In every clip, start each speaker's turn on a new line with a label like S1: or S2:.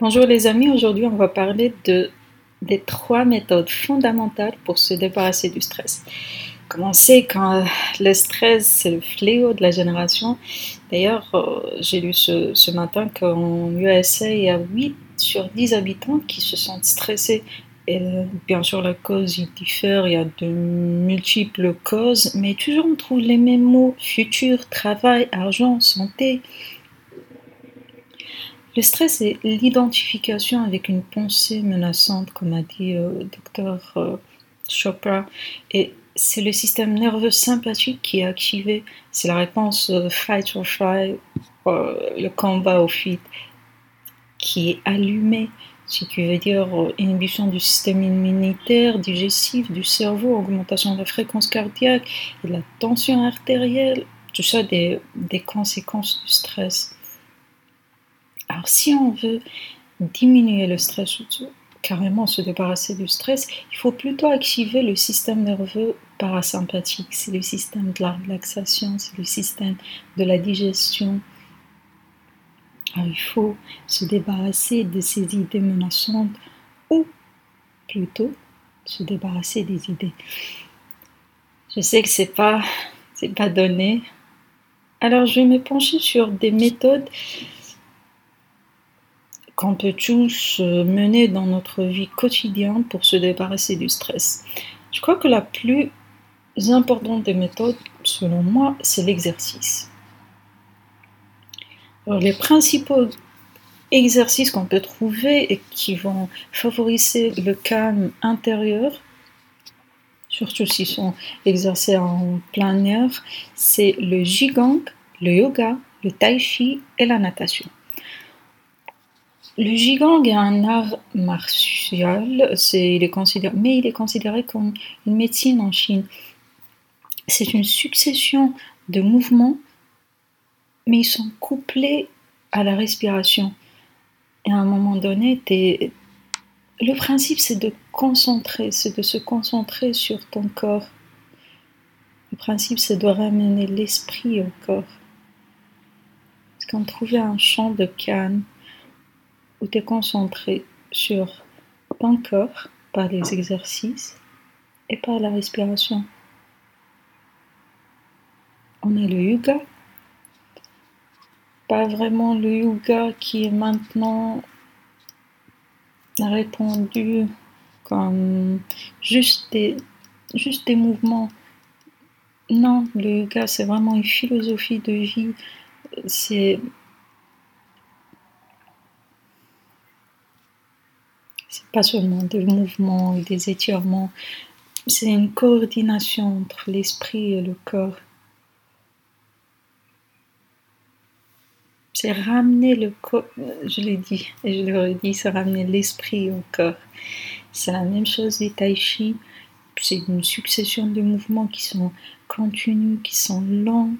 S1: Bonjour les amis, aujourd'hui on va parler de, des trois méthodes fondamentales pour se débarrasser du stress. Commencer quand le stress c'est le fléau de la génération? D'ailleurs, euh, j'ai lu ce, ce matin qu'en USA, il y a 8 sur 10 habitants qui se sentent stressés. Et bien sûr, la cause il diffère, il y a de multiples causes, mais toujours on trouve les mêmes mots futur, travail, argent, santé. Le stress est l'identification avec une pensée menaçante, comme a dit le euh, docteur euh, Chopra, et c'est le système nerveux sympathique qui est activé. C'est la réponse euh, fight or flight, le combat au fit, qui est allumé. Si tu veux dire inhibition du système immunitaire, digestif, du cerveau, augmentation de la fréquence cardiaque et de la tension artérielle, tout ça des, des conséquences du stress. Alors si on veut diminuer le stress carrément se débarrasser du stress, il faut plutôt activer le système nerveux parasympathique. C'est le système de la relaxation, c'est le système de la digestion. Alors il faut se débarrasser de ces idées menaçantes ou plutôt se débarrasser des idées. Je sais que c'est pas c'est pas donné. Alors je vais me pencher sur des méthodes qu'on peut tous euh, mener dans notre vie quotidienne pour se débarrasser du stress. Je crois que la plus importante des méthodes, selon moi, c'est l'exercice. les principaux exercices qu'on peut trouver et qui vont favoriser le calme intérieur, surtout s'ils sont exercés en plein air, c'est le jigang, le yoga, le tai chi et la natation. Le Jigong est un art martial, mais il est considéré comme une médecine en Chine. C'est une succession de mouvements, mais ils sont couplés à la respiration. Et à un moment donné, le principe c'est de concentrer, c'est de se concentrer sur ton corps. Le principe c'est de ramener l'esprit au corps. C'est comme trouver un champ de canne où tu es concentré sur ton corps par les exercices et par la respiration. On a le yoga, pas vraiment le yoga qui est maintenant répandu comme juste des, juste des mouvements. Non, le yoga c'est vraiment une philosophie de vie. C'est C'est pas seulement des mouvements et des étirements, c'est une coordination entre l'esprit et le corps. C'est ramener le corps, je l'ai dit et je le redis, c'est ramener l'esprit au corps. C'est la même chose des tai chi, c'est une succession de mouvements qui sont continus, qui sont lents,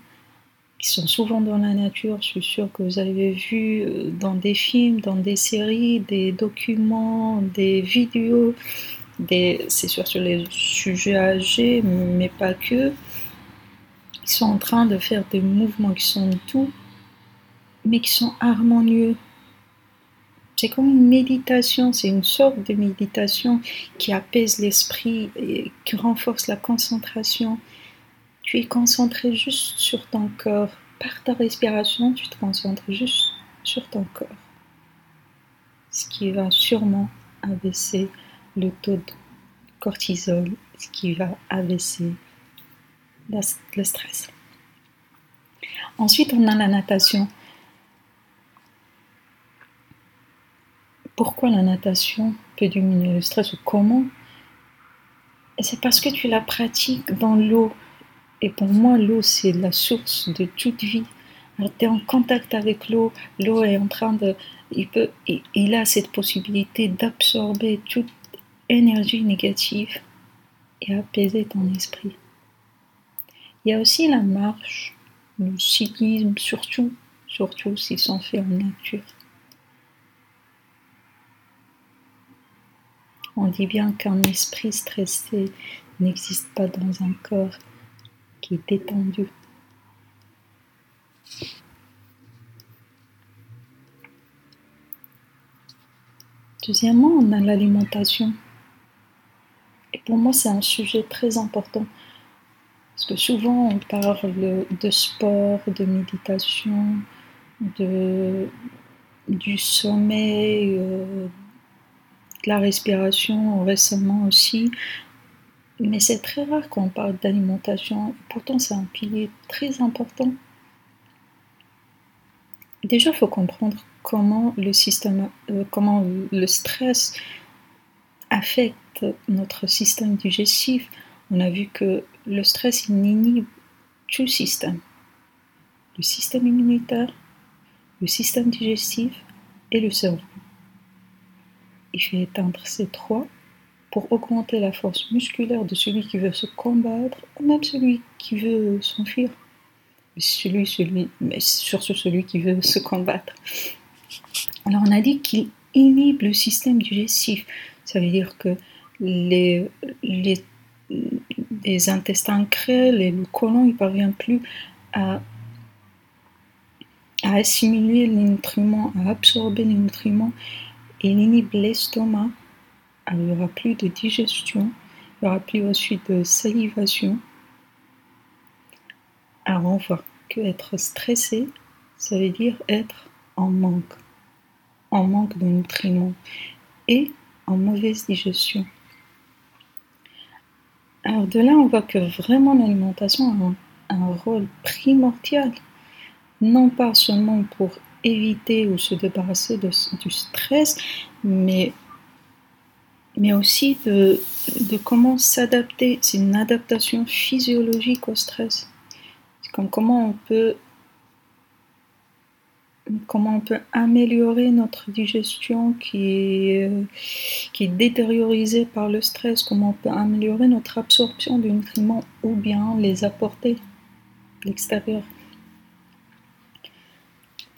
S1: qui sont souvent dans la nature. Je suis sûre que vous avez vu euh, dans des films, dans des séries, des documents, des vidéos. C'est sûr sur les sujets âgés, mais pas que. Ils sont en train de faire des mouvements qui sont doux, mais qui sont harmonieux. C'est comme une méditation, c'est une sorte de méditation qui apaise l'esprit et qui renforce la concentration. Tu es concentré juste sur ton corps. Par ta respiration, tu te concentres juste sur ton corps. Ce qui va sûrement abaisser le taux de cortisol, ce qui va abaisser le stress. Ensuite, on a la natation. Pourquoi la natation peut diminuer le stress ou comment? C'est parce que tu la pratiques dans l'eau et pour moi, l'eau, c'est la source de toute vie. Tu en contact avec l'eau, l'eau est en train de... Il, peut, il a cette possibilité d'absorber toute énergie négative et apaiser ton esprit. Il y a aussi la marche, le cyclisme, surtout, surtout s'ils sont faits en nature. On dit bien qu'un esprit stressé n'existe pas dans un corps qui. Deuxièmement, on a l'alimentation. Et pour moi, c'est un sujet très important. Parce que souvent, on parle de sport, de méditation, de, du sommeil, euh, de la respiration récemment aussi. Mais c'est très rare qu'on parle d'alimentation. Pourtant, c'est un pilier très important. Déjà, il faut comprendre comment le système, euh, comment le stress affecte notre système digestif. On a vu que le stress inhibe tout système. Le système immunitaire, le système digestif et le cerveau. Il fait éteindre ces trois pour augmenter la force musculaire de celui qui veut se combattre ou même celui qui veut s'enfuir celui, celui, mais surtout celui qui veut se combattre. Alors on a dit qu'il inhibe le système digestif. Ça veut dire que les, les, les intestins crêles et le côlon ne parviennent plus à, à assimiler les nutriments, à absorber les nutriments. Il inhibe l'estomac. Il n'y aura plus de digestion, il n'y aura plus aussi de salivation. Alors on voit que être stressé, ça veut dire être en manque, en manque de nutriments et en mauvaise digestion. Alors de là, on voit que vraiment l'alimentation a un, rôle primordial, non pas seulement pour éviter ou se débarrasser du stress, mais, mais aussi de, comment s'adapter. C'est une adaptation physiologique au stress comme comment on peut comment on peut améliorer notre digestion qui est, qui est détériorisée par le stress, comment on peut améliorer notre absorption de nutriments ou bien les apporter de l'extérieur.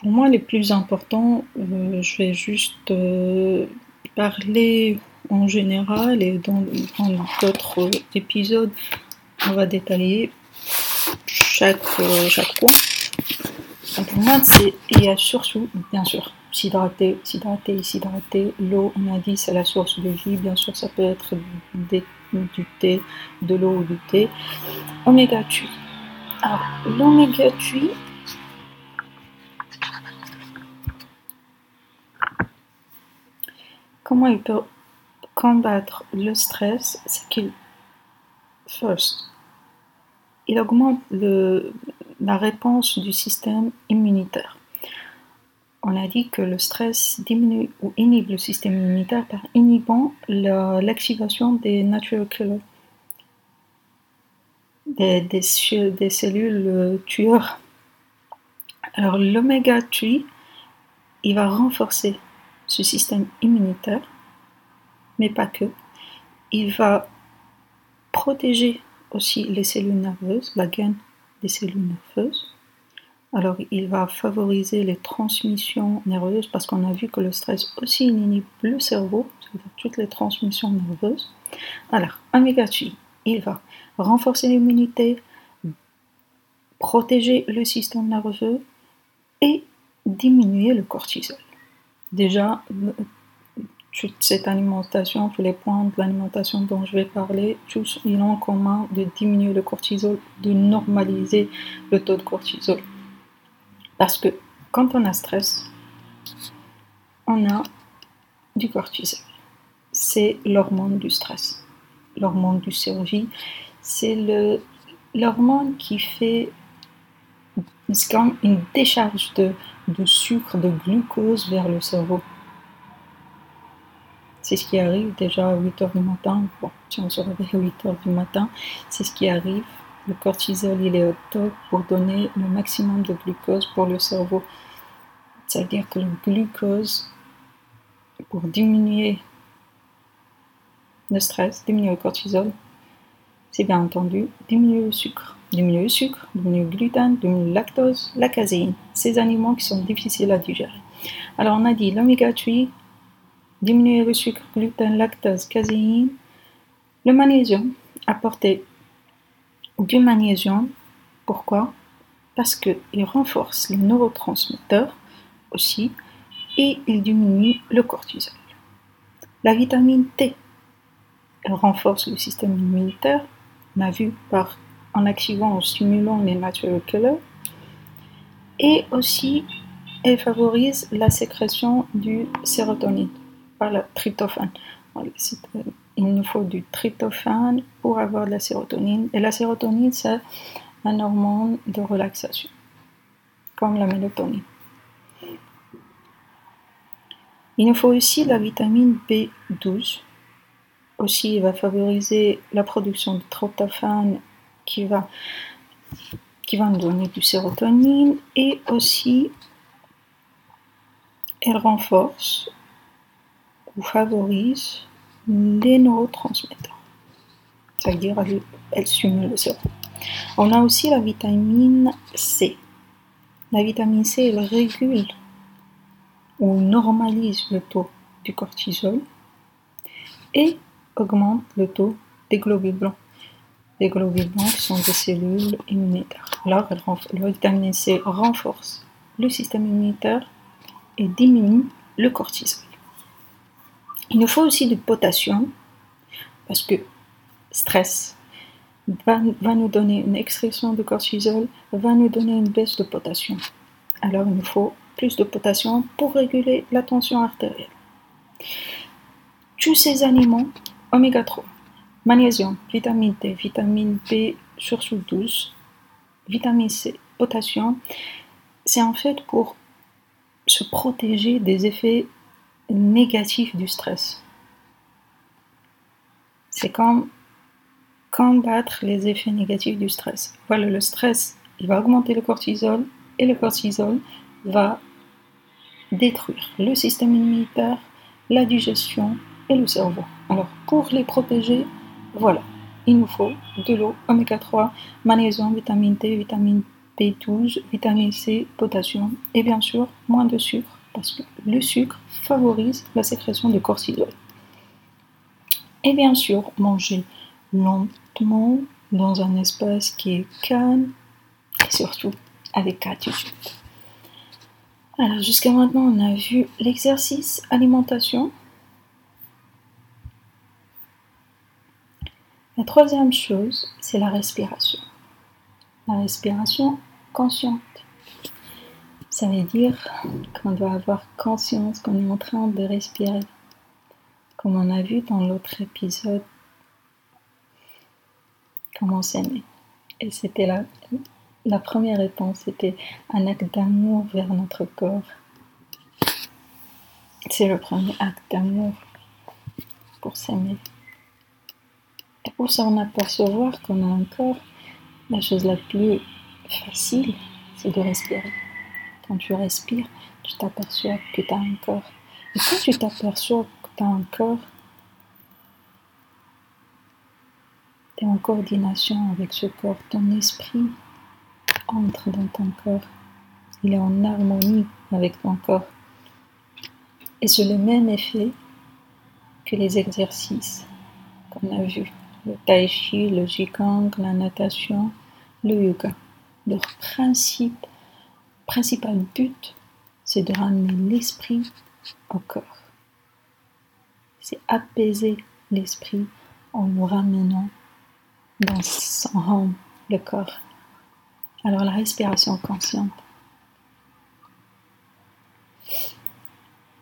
S1: Pour moi, les plus importants, euh, je vais juste euh, parler en général et dans d'autres épisodes, on va détailler chaque, euh, chaque point. pour moi, il y a surtout, bien sûr, s'hydrater, s'hydrater, s'hydrater. L'eau, on a dit, c'est la source de vie. Bien sûr, ça peut être du thé, de l'eau ou du thé. Oméga 3. Alors, l'oméga 3, comment il peut combattre le stress C'est qu'il, first, il augmente la réponse du système immunitaire. On a dit que le stress diminue ou inhibe le système immunitaire par inhibant l'activation des natural killers, des, cellules euh, tueurs. Alors l'oméga 3, il va renforcer ce système immunitaire, mais pas que. Il va protéger aussi les cellules nerveuses, la gaine des cellules nerveuses. Alors, il va favoriser les transmissions nerveuses parce qu'on a vu que le stress aussi inhibe le cerveau, toutes les transmissions nerveuses. Alors, oméga 3, il va renforcer l'immunité, protéger le système nerveux et diminuer le cortisol. Déjà, toute cette alimentation, tous les points de l'alimentation dont je vais parler, tous ils ont en commun de diminuer le cortisol, de normaliser le taux de cortisol. Parce que quand on a stress, on a du cortisol. C'est l'hormone du stress, l'hormone du survie. C'est l'hormone qui fait une décharge de sucre, de glucose vers le cerveau. C'est ce qui arrive déjà à 8 h du matin. Bon, si on se réveille à 8 h du matin, c'est ce qui arrive. Le cortisol, il est au top pour donner le maximum de glucose pour le cerveau. Ça veut dire que le glucose, pour diminuer le stress, diminuer le cortisol, c'est bien entendu diminuer le sucre. Diminuer le sucre, diminuer le gluten, diminuer le lactose, la caséine. Ces aliments qui sont difficiles à digérer. Alors on a dit l'oméga 3, diminuer le sucre, gluten, lactose, caséine. Le magnésium, apporter du magnésium. Pourquoi? Parce qu'il renforce les neurotransmetteurs aussi et il diminue le cortisol. La vitamine T, elle renforce le système immunitaire, on a vu en activant, en stimulant les natural killers. Et aussi, elle favorise la sécrétion du sérotonine par la tryptophane. Il nous faut du tryptophane pour avoir de la sérotonine. Et la sérotonine, c'est un hormone de relaxation, comme la mélatonine. Il nous faut aussi la vitamine B12. Aussi, il va favoriser la production de tryptophane qui va, qui va nous donner du sérotonine et aussi elle renforce favorise les neurotransmetteurs. Ça veut dire elle stimule le cerveau. On a aussi la vitamine C. La vitamine C, elle régule ou normalise le taux du cortisol et augmente le taux des globules blancs. Les globules blancs sont des cellules immunitaires. Alors, la vitamine C renforce le système immunitaire et diminue le cortisol. Il nous faut aussi du potassium parce que stress va, nous donner une excrétion de cortisol, va nous donner une baisse de potassium. Alors il nous faut plus de potassium pour réguler la tension artérielle. Tous ces aliments, oméga 3, magnésium, vitamine D, vitamine B surtout 12, vitamine C, potassium, c'est en fait pour se protéger des effets négatifs du stress. C'est comme combattre les effets négatifs du stress. Voilà, le stress, il va augmenter le cortisol et le cortisol va détruire le système immunitaire, la digestion et le cerveau. Alors, pour les protéger, voilà, il nous faut de l'eau, oméga 3, magnésium, vitamine D, vitamine B12, vitamine C, potassium et bien sûr moins de sucre parce que le sucre favorise la sécrétion de cortisol? Et bien sûr, manger lentement dans un espace qui est calme et surtout avec attitude. Alors jusqu'à maintenant, on a vu l'exercice, alimentation. La troisième chose, c'est la respiration. La respiration consciente. Ça veut dire qu'on doit avoir conscience qu'on est en train de respirer. Comme on a vu dans l'autre épisode, comment s'aimer. Et c'était la, la première réponse, c'était un acte d'amour vers notre corps. C'est le premier acte d'amour pour s'aimer. Et pour s'en apercevoir qu'on a un corps, la chose la plus facile, c'est de respirer. Quand tu respires, tu t'aperçois que tu as un corps. Et quand tu t'aperçois que tu as un corps, tu es en coordination avec ce corps. Ton esprit entre dans ton corps. Il est en harmonie avec ton corps. Et c'est le même effet que les exercices qu'on a vu. Le tai chi, le jikang, la natation, le yoga. Leur principe, principal but, c'est de ramener l'esprit au corps. C'est apaiser l'esprit en nous ramenant dans son home, le corps. Alors la respiration consciente.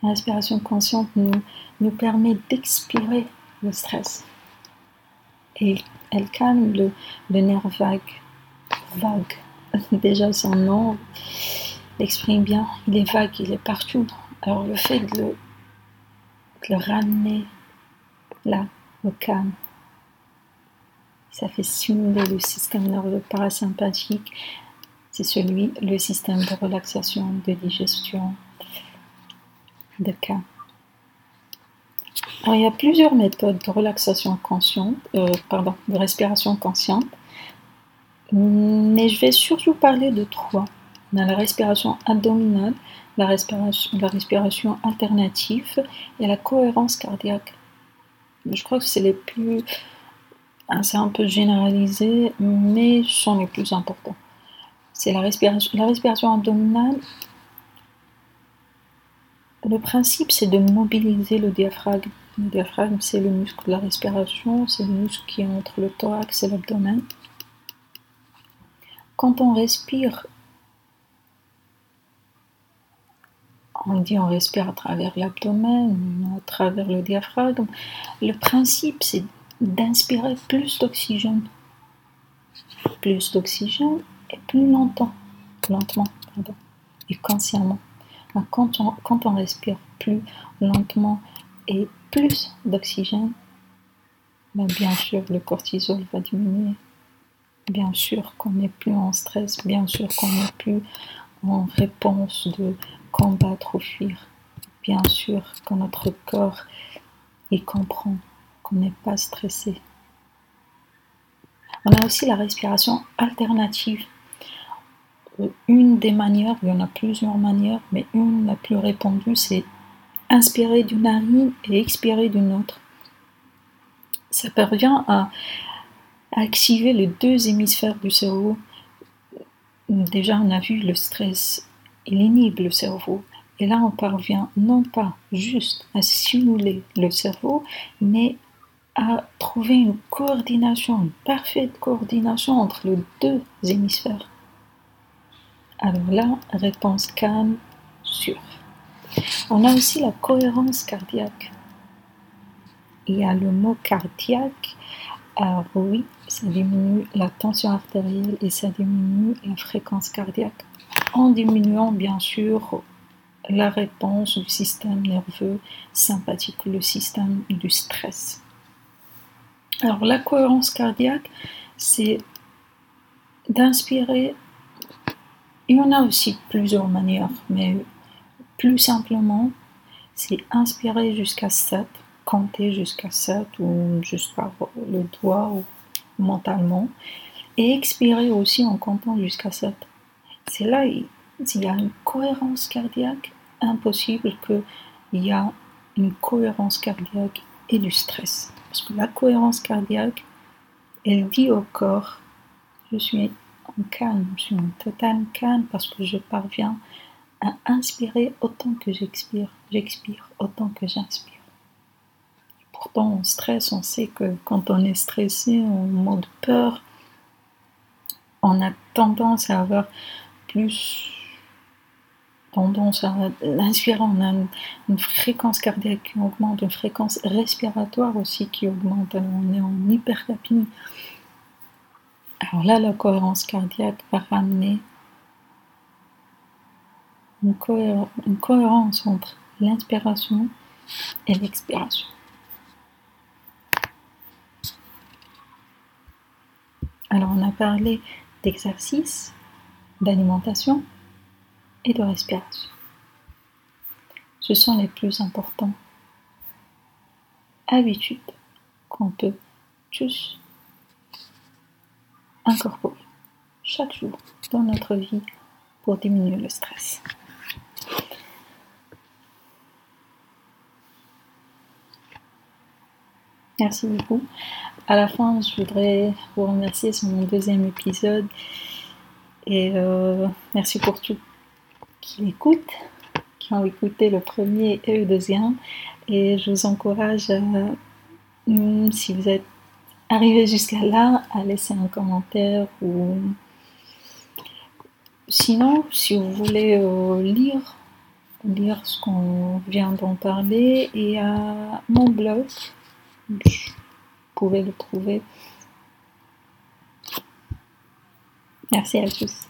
S1: La respiration consciente nous, permet d'expirer le stress. Et elle calme le, le nerf vague. Vague. Déjà son nom l'exprime bien. Il est vague, il est partout. Alors le fait de le, ramener là, au calme, ça fait simuler le système nerveux parasympathique. C'est celui, le système de relaxation, de digestion, de cas. Alors, il y a plusieurs méthodes de relaxation consciente, euh, pardon, de respiration consciente, mais je vais surtout parler de trois. On a la respiration abdominale, la respiration, la respiration alternative et la cohérence cardiaque. Je crois que c'est les plus ah, c'est un peu généralisé, mais sont les plus importants. C'est la respiration, la respiration abdominale. Le principe, c'est de mobiliser le diaphragme Le diaphragme, c'est le muscle de la respiration, c'est le muscle qui est entre le thorax et l'abdomen. Quand on respire, on dit on respire à travers l'abdomen, à travers le diaphragme. Le principe, c'est d'inspirer plus d'oxygène. Plus d'oxygène et plus longtemps, lentement, pardon, et consciemment. Quand on, quand on respire plus lentement et plus d'oxygène, ben, bien sûr le cortisol va diminuer. Bien sûr qu'on n'est plus en stress, bien sûr qu'on n'est plus en réponse de combattre ou fuir. Bien sûr que notre corps il comprend qu'on n'est pas stressé. On a aussi la respiration alternative. Une des manières, il y en a plusieurs manières, mais une la plus répandue, c'est inspirer d'une narine et expirer d'une autre. Ça parvient à, activer les deux hémisphères du cerveau. Déjà, on a vu le stress, il inhibe le cerveau. Et là, on parvient non pas juste à simuler le cerveau, mais à trouver une coordination, une parfaite coordination entre les deux hémisphères. Alors là, réponse calme, sûre. On a aussi la cohérence cardiaque. Il y a le mot cardiaque. Alors oui, ça diminue la tension artérielle et ça diminue la fréquence cardiaque en diminuant bien sûr la réponse du système nerveux sympathique, le système du stress. Alors la cohérence cardiaque, c'est d'inspirer. Il y en a aussi plusieurs manières, mais plus simplement, c'est inspirer jusqu'à 7, compter jusqu'à 7 ou juste par le doigt ou mentalement, et expirer aussi en comptant jusqu'à 7. C'est là, il y a une cohérence cardiaque, impossible qu'il y a une cohérence cardiaque et du stress. Parce que la cohérence cardiaque, elle dit au corps, je suis en calme, je suis en total calme parce que je parviens à inspirer autant que j'expire, j'expire autant que j'inspire. Pourtant, en stress, on sait que quand on est stressé, en mode peur, on a tendance à avoir plus tendance à l'inspirer, on a une, fréquence cardiaque qui augmente, une fréquence respiratoire aussi qui augmente, on est en hypercapnie. Alors là, la cohérence cardiaque va ramener une, cohérence entre l'inspiration et l'expiration. Alors on a parlé d'exercice, d'alimentation et de respiration. Ce sont les plus importants habitudes qu'on peut tous incorporer chaque jour dans notre vie pour diminuer le stress. Merci beaucoup. À la fin, je voudrais vous remercier sur mon deuxième épisode. Et euh, merci pour tout qui écoutent, qui ont écouté le premier et le deuxième. Et je vous encourage, euh, si vous êtes arrivé jusqu'à là, à laisser un commentaire ou sinon, si vous voulez euh, lire lire ce qu'on vient d'en parler et à mon blog pouvez le trouver. Merci à tous.